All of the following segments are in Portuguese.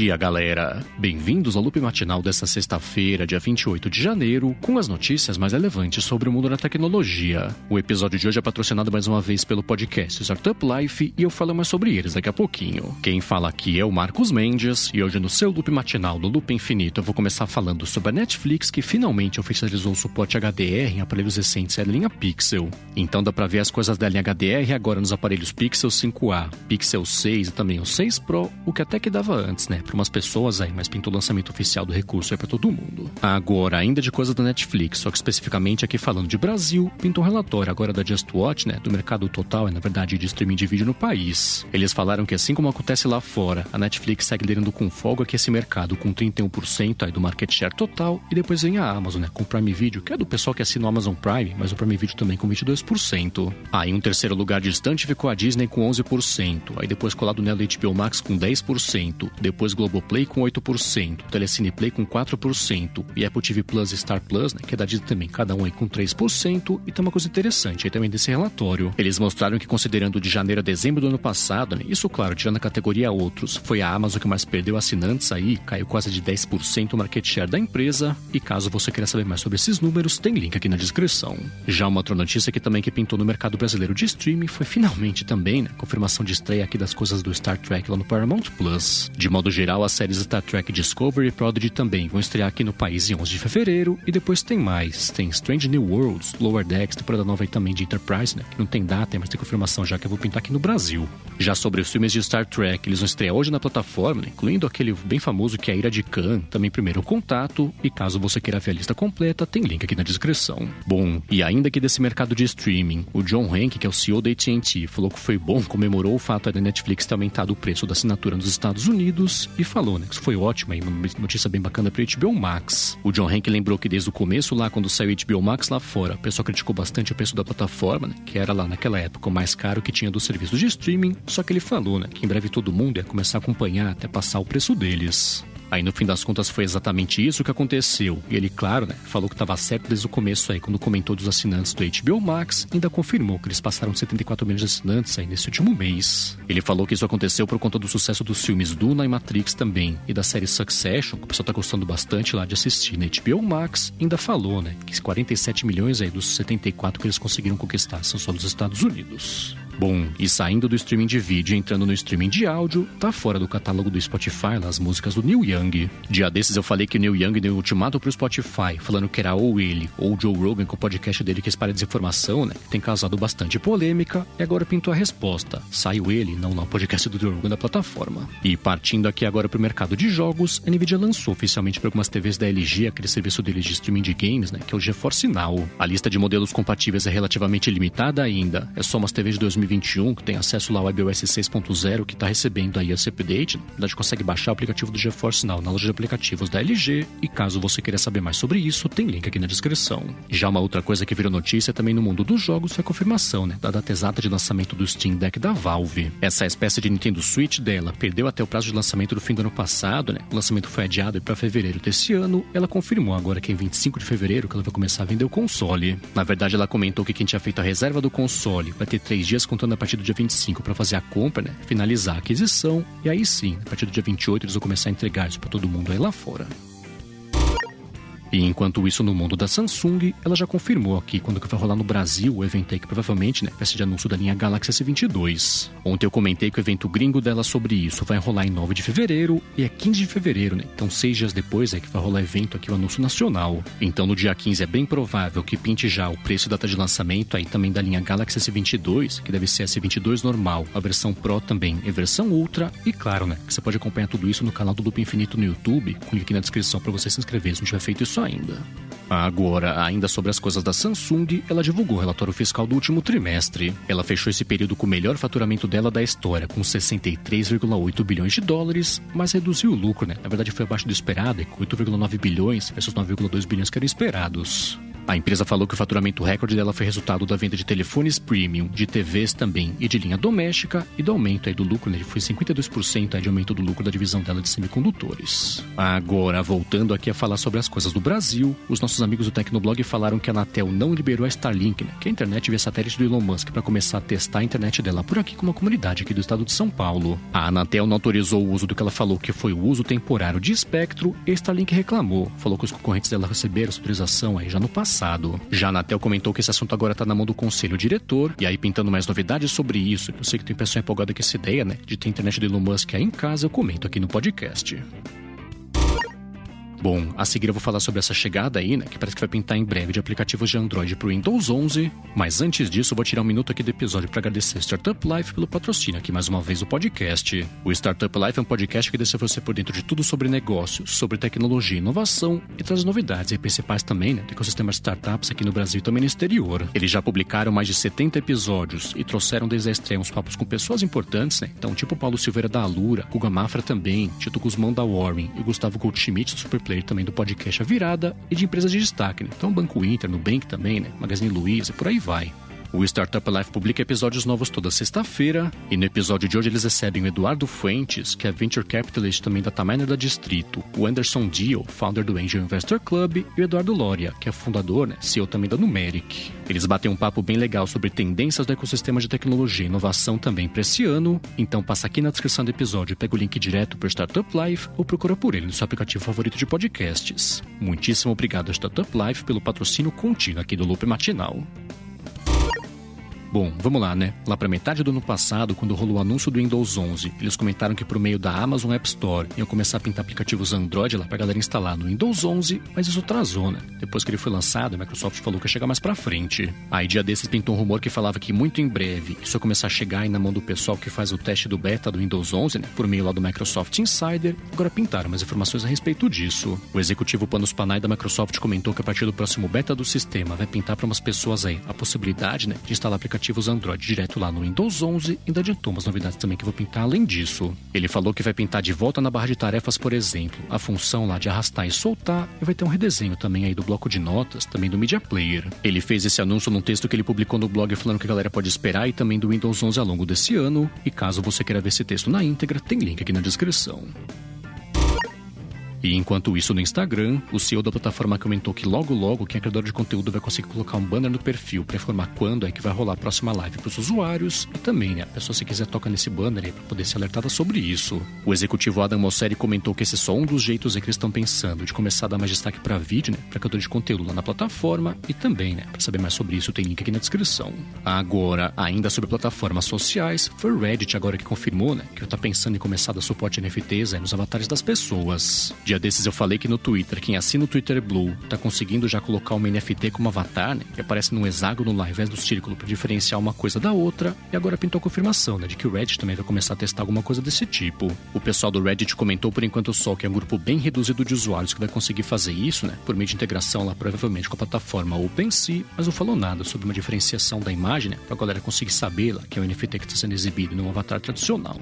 dia, galera! Bem-vindos ao loop matinal desta sexta-feira, dia 28 de janeiro, com as notícias mais relevantes sobre o mundo da tecnologia. O episódio de hoje é patrocinado mais uma vez pelo podcast Startup Life e eu falo mais sobre eles daqui a pouquinho. Quem fala aqui é o Marcos Mendes e hoje no seu loop matinal do Loop Infinito eu vou começar falando sobre a Netflix que finalmente oficializou o suporte HDR em aparelhos recentes da linha Pixel. Então dá pra ver as coisas da linha HDR agora nos aparelhos Pixel 5a, Pixel 6 e também o 6 Pro, o que até que dava antes, né? Para umas pessoas aí, mas pintou o lançamento oficial do recurso aí para todo mundo. Agora, ainda de coisa da Netflix, só que especificamente aqui falando de Brasil, pintou um relatório agora da Just Watch, né? Do mercado total e, na verdade, de streaming de vídeo no país. Eles falaram que, assim como acontece lá fora, a Netflix segue liderando com folga aqui esse mercado, com 31% aí do market share total, e depois vem a Amazon, né? Com o Prime Video, que é do pessoal que assina o Amazon Prime, mas o Prime Video também com 22%. Aí, um terceiro lugar distante ficou a Disney com 11%. Aí, depois colado nela HBO Max com 10%. Depois Globoplay com 8%, Telecine Play com 4% e Apple TV Plus e Star Plus, né, que é da Disney também, cada um aí com 3%. E tem uma coisa interessante aí também desse relatório. Eles mostraram que considerando de janeiro a dezembro do ano passado, né, isso claro, tirando a categoria outros, foi a Amazon que mais perdeu assinantes aí, caiu quase de 10% o market share da empresa. E caso você queira saber mais sobre esses números, tem link aqui na descrição. Já uma outra notícia que também que pintou no mercado brasileiro de streaming foi finalmente também, né, confirmação de estreia aqui das coisas do Star Trek lá no Paramount Plus. De modo geral, as séries Star Trek Discovery e Prodigy também vão estrear aqui no país em 11 de fevereiro. E depois tem mais. Tem Strange New Worlds, Lower Decks, temporada nova aí também de Enterprise, né? Que não tem data, mas tem confirmação já que eu vou pintar aqui no Brasil. Já sobre os filmes de Star Trek, eles vão estrear hoje na plataforma, né? incluindo aquele bem famoso que é a Ira de Khan, também primeiro contato. E caso você queira ver a lista completa, tem link aqui na descrição. Bom, e ainda aqui desse mercado de streaming, o John Hank, que é o CEO da AT&T, falou que foi bom, comemorou o fato da Netflix ter aumentado o preço da assinatura nos Estados Unidos e falou, né, que isso foi ótimo aí, uma notícia bem bacana para HBO Max. O John Hank lembrou que desde o começo lá, quando saiu HBO Max lá fora, o pessoal criticou bastante o preço da plataforma, né, que era lá naquela época o mais caro que tinha dos serviços de streaming, só que ele falou, né, que em breve todo mundo ia começar a acompanhar até passar o preço deles. Aí no fim das contas foi exatamente isso que aconteceu. E ele, claro, né, falou que estava certo desde o começo aí, quando comentou dos assinantes do HBO Max, ainda confirmou que eles passaram 74 milhões de assinantes aí nesse último mês. Ele falou que isso aconteceu por conta do sucesso dos filmes Duna e Matrix também, e da série Succession, que o pessoal tá gostando bastante lá de assistir na HBO Max, ainda falou, né, que 47 milhões aí dos 74 que eles conseguiram conquistar são só dos Estados Unidos. Bom, e saindo do streaming de vídeo e entrando no streaming de áudio, tá fora do catálogo do Spotify as músicas do Neil Young. Dia desses eu falei que o Neil Young deu um ultimato pro Spotify, falando que era ou ele ou o Joe Rogan com o podcast dele que espalha desinformação, né? Tem causado bastante polêmica, e agora pintou a resposta. Saiu ele, não lá o podcast do Joe Rogan da plataforma. E partindo aqui agora pro mercado de jogos, a Nvidia lançou oficialmente para algumas TVs da LG aquele serviço deles de streaming de games, né? Que é o GeForce Now. A lista de modelos compatíveis é relativamente limitada ainda, é só umas TVs de 2020 2021, que tem acesso lá ao WebOS 6.0, que está recebendo aí esse update, na verdade consegue baixar o aplicativo do GeForce Now na loja de aplicativos da LG, e caso você queira saber mais sobre isso, tem link aqui na descrição. Já uma outra coisa que virou notícia também no mundo dos jogos foi a confirmação, né, da data exata de lançamento do Steam Deck da Valve. Essa espécie de Nintendo Switch dela perdeu até o prazo de lançamento do fim do ano passado, né, o lançamento foi adiado para fevereiro desse ano, ela confirmou agora que em 25 de fevereiro que ela vai começar a vender o console. Na verdade, ela comentou que quem tinha feito a reserva do console vai ter três dias contando a partir do dia 25 para fazer a compra, né? Finalizar a aquisição e aí sim, a partir do dia 28 eles vão começar a entregar isso para todo mundo aí lá fora. E enquanto isso, no mundo da Samsung, ela já confirmou aqui quando que vai rolar no Brasil o evento aí que provavelmente né, vai ser de anúncio da linha Galaxy S22. Ontem eu comentei que o evento gringo dela sobre isso vai rolar em 9 de fevereiro e é 15 de fevereiro, né? Então, seis dias depois é que vai rolar evento aqui, o anúncio nacional. Então, no dia 15 é bem provável que pinte já o preço e data de lançamento aí também da linha Galaxy S22, que deve ser S22 normal, a versão Pro também e versão Ultra. E claro, né, que você pode acompanhar tudo isso no canal do Loop Infinito no YouTube, com link na descrição para você se inscrever se não tiver feito isso ainda. Agora, ainda sobre as coisas da Samsung, ela divulgou o relatório fiscal do último trimestre. Ela fechou esse período com o melhor faturamento dela da história, com 63,8 bilhões de dólares, mas reduziu o lucro, né? Na verdade, foi abaixo do esperado, com 8,9 bilhões versus 9,2 bilhões que eram esperados. A empresa falou que o faturamento recorde dela foi resultado da venda de telefones premium, de TVs também e de linha doméstica e do aumento aí do lucro, né? Foi 52% aí de aumento do lucro da divisão dela de semicondutores. Agora, voltando aqui a falar sobre as coisas do Brasil, os nossos amigos do Tecnoblog falaram que a Anatel não liberou a Starlink, né? Que a internet via satélite do Elon Musk para começar a testar a internet dela por aqui com uma comunidade aqui do estado de São Paulo. A Anatel não autorizou o uso do que ela falou que foi o uso temporário de espectro e Starlink reclamou. Falou que os concorrentes dela receberam essa autorização aí já no passado. Já a Anatel comentou que esse assunto agora está na mão do conselho diretor e aí pintando mais novidades sobre isso. Eu sei que tem pessoa empolgada com essa ideia, né? De ter internet do Elon Musk aí em casa, eu comento aqui no podcast. Bom, a seguir eu vou falar sobre essa chegada aí, né, que parece que vai pintar em breve de aplicativos de Android para o Windows 11. Mas antes disso, vou tirar um minuto aqui do episódio para agradecer a Startup Life pelo patrocínio aqui mais uma vez do podcast. O Startup Life é um podcast que deixa você por dentro de tudo sobre negócios, sobre tecnologia e inovação e traz novidades e principais também, né, do ecossistema de startups aqui no Brasil e também no exterior. Eles já publicaram mais de 70 episódios e trouxeram desde a estreia uns papos com pessoas importantes, né? Então, tipo Paulo Silveira da Alura, Guga Mafra também, Tito Guzmão da Warren e Gustavo Goldschmidt do Super player também do podcast A Virada e de empresas de destaque, né? Então Banco Inter, Nubank também, né? Magazine Luiza, por aí vai. O Startup Life publica episódios novos toda sexta-feira, e no episódio de hoje eles recebem o Eduardo Fuentes, que é Venture Capitalist também da Taminer da Distrito, o Anderson Dio, founder do Angel Investor Club, e o Eduardo Loria, que é fundador, né, CEO também da Numeric. Eles batem um papo bem legal sobre tendências do ecossistema de tecnologia e inovação também para esse ano, então passa aqui na descrição do episódio pega o link direto para o Startup Life ou procura por ele no seu aplicativo favorito de podcasts. Muitíssimo obrigado ao Startup Life pelo patrocínio contínuo aqui do Loop Matinal. Bom, vamos lá, né? Lá para metade do ano passado, quando rolou o anúncio do Windows 11, eles comentaram que por meio da Amazon App Store iam começar a pintar aplicativos Android lá pra galera instalar no Windows 11, mas isso atrasou, né? Depois que ele foi lançado, a Microsoft falou que ia chegar mais pra frente. Aí dia desses pintou um rumor que falava que muito em breve isso ia começar a chegar aí na mão do pessoal que faz o teste do beta do Windows 11, né? Por meio lá do Microsoft Insider. Agora pintaram mais informações a respeito disso. O executivo Panos Panay da Microsoft comentou que a partir do próximo beta do sistema vai pintar para umas pessoas aí a possibilidade, né, de instalar aplicativos aplicativos Android direto lá no Windows 11 e ainda adiantou umas novidades também que vou pintar além disso. Ele falou que vai pintar de volta na barra de tarefas, por exemplo, a função lá de arrastar e soltar e vai ter um redesenho também aí do bloco de notas, também do Media Player. Ele fez esse anúncio num texto que ele publicou no blog falando que a galera pode esperar e também do Windows 11 ao longo desse ano. E caso você queira ver esse texto na íntegra, tem link aqui na descrição. E enquanto isso no Instagram, o CEO da plataforma comentou que logo logo quem é criador de conteúdo vai conseguir colocar um banner no perfil para informar quando é que vai rolar a próxima live para os usuários e também, né, a pessoa se quiser toca nesse banner aí para poder ser alertada sobre isso. O executivo Adam Mosseri comentou que esse é só um dos jeitos que eles estão pensando de começar a dar mais destaque para vídeo, né, para criador de conteúdo lá na plataforma e também, né, para saber mais sobre isso tem link aqui na descrição. Agora, ainda sobre plataformas sociais, foi o Reddit agora que confirmou, né, que está pensando em começar a dar suporte NFTs aí nos avatares das pessoas. Dia desses eu falei que no Twitter, quem assina o Twitter Blue tá conseguindo já colocar uma NFT como avatar, né? Que aparece num hexágono lá ao invés do círculo para diferenciar uma coisa da outra. E agora pintou a confirmação, né? De que o Reddit também vai começar a testar alguma coisa desse tipo. O pessoal do Reddit comentou por enquanto só que é um grupo bem reduzido de usuários que vai conseguir fazer isso, né? Por meio de integração lá provavelmente com a plataforma OpenSea, mas não falou nada sobre uma diferenciação da imagem, né? Pra galera conseguir saber lá que é o NFT que está sendo exibido num avatar tradicional.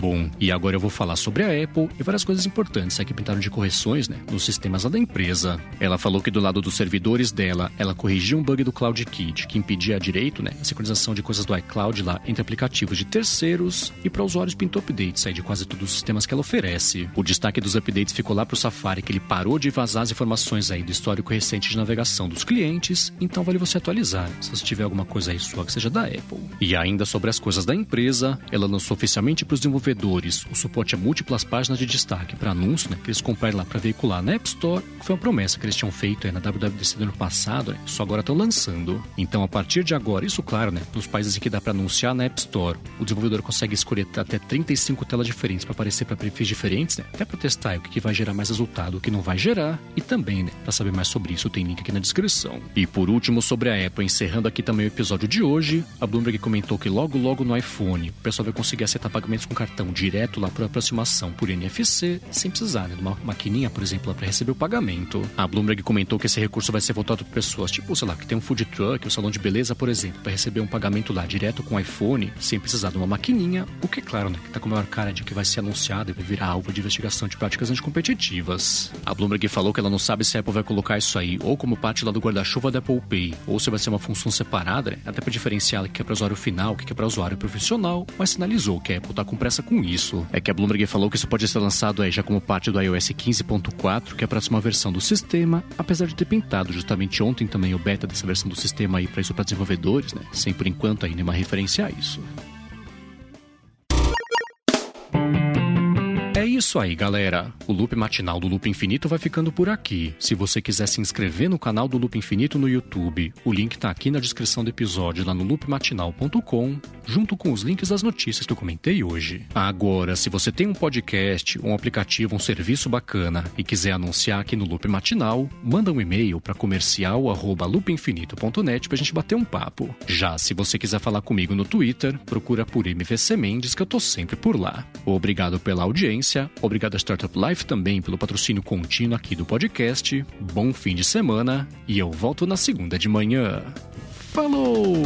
Bom, e agora eu vou falar sobre a Apple e várias coisas importantes que pintaram de correções né, nos sistemas da empresa. Ela falou que do lado dos servidores dela, ela corrigiu um bug do CloudKit que impedia direito né, a sincronização de coisas do iCloud lá entre aplicativos de terceiros e para usuários pintou updates aí de quase todos os sistemas que ela oferece. O destaque dos updates ficou lá para o Safari, que ele parou de vazar as informações aí do histórico recente de navegação dos clientes, então vale você atualizar se você tiver alguma coisa aí sua que seja da Apple. E ainda sobre as coisas da empresa, ela lançou oficialmente para os desenvolvedores desenvolvedores o suporte a múltiplas páginas de destaque para anúncio, né, que eles compraram lá para veicular na App Store, que foi uma promessa que eles tinham feito na WWDC do ano passado, né, só agora estão lançando. Então, a partir de agora, isso claro, né, nos países em que dá para anunciar na App Store, o desenvolvedor consegue escolher até 35 telas diferentes para aparecer para perfis diferentes, né, até para testar o que vai gerar mais resultado, o que não vai gerar, e também, né, para saber mais sobre isso, tem link aqui na descrição. E por último, sobre a Apple, encerrando aqui também o episódio de hoje, a Bloomberg comentou que logo logo no iPhone, o pessoal vai conseguir aceitar pagamentos com cartão cartão direto lá para aproximação por NFC, sem precisar né, de uma maquininha, por exemplo, para receber o pagamento. A Bloomberg comentou que esse recurso vai ser voltado para pessoas, tipo, sei lá, que tem um food truck, um salão de beleza, por exemplo, para receber um pagamento lá direto com o iPhone, sem precisar de uma maquininha, o que é claro, né, que tá com a maior cara de que vai ser anunciado e vai virar alvo de investigação de práticas anticompetitivas. A Bloomberg falou que ela não sabe se a Apple vai colocar isso aí ou como parte lá do guarda-chuva da Apple Pay, ou se vai ser uma função separada, né, até para diferenciar o que é para usuário final, o que é para usuário profissional, mas sinalizou que a Apple tá com pressa com isso. É que a Bloomberg falou que isso pode ser lançado aí já como parte do iOS 15.4, que é a próxima versão do sistema, apesar de ter pintado justamente ontem também o beta dessa versão do sistema aí para isso para desenvolvedores, né? Sem por enquanto aí nenhuma referência a isso. Isso aí, galera. O Loop Matinal do Loop Infinito vai ficando por aqui. Se você quiser se inscrever no canal do Loop Infinito no YouTube, o link tá aqui na descrição do episódio lá no loopmatinal.com, junto com os links das notícias que eu comentei hoje. Agora, se você tem um podcast, um aplicativo, um serviço bacana e quiser anunciar aqui no Loop Matinal, manda um e-mail para comercial@loopinfinito.net pra gente bater um papo. Já se você quiser falar comigo no Twitter, procura por MVC Mendes que eu tô sempre por lá. Obrigado pela audiência Obrigado a Startup Life também pelo patrocínio contínuo aqui do podcast. Bom fim de semana e eu volto na segunda de manhã. Falou!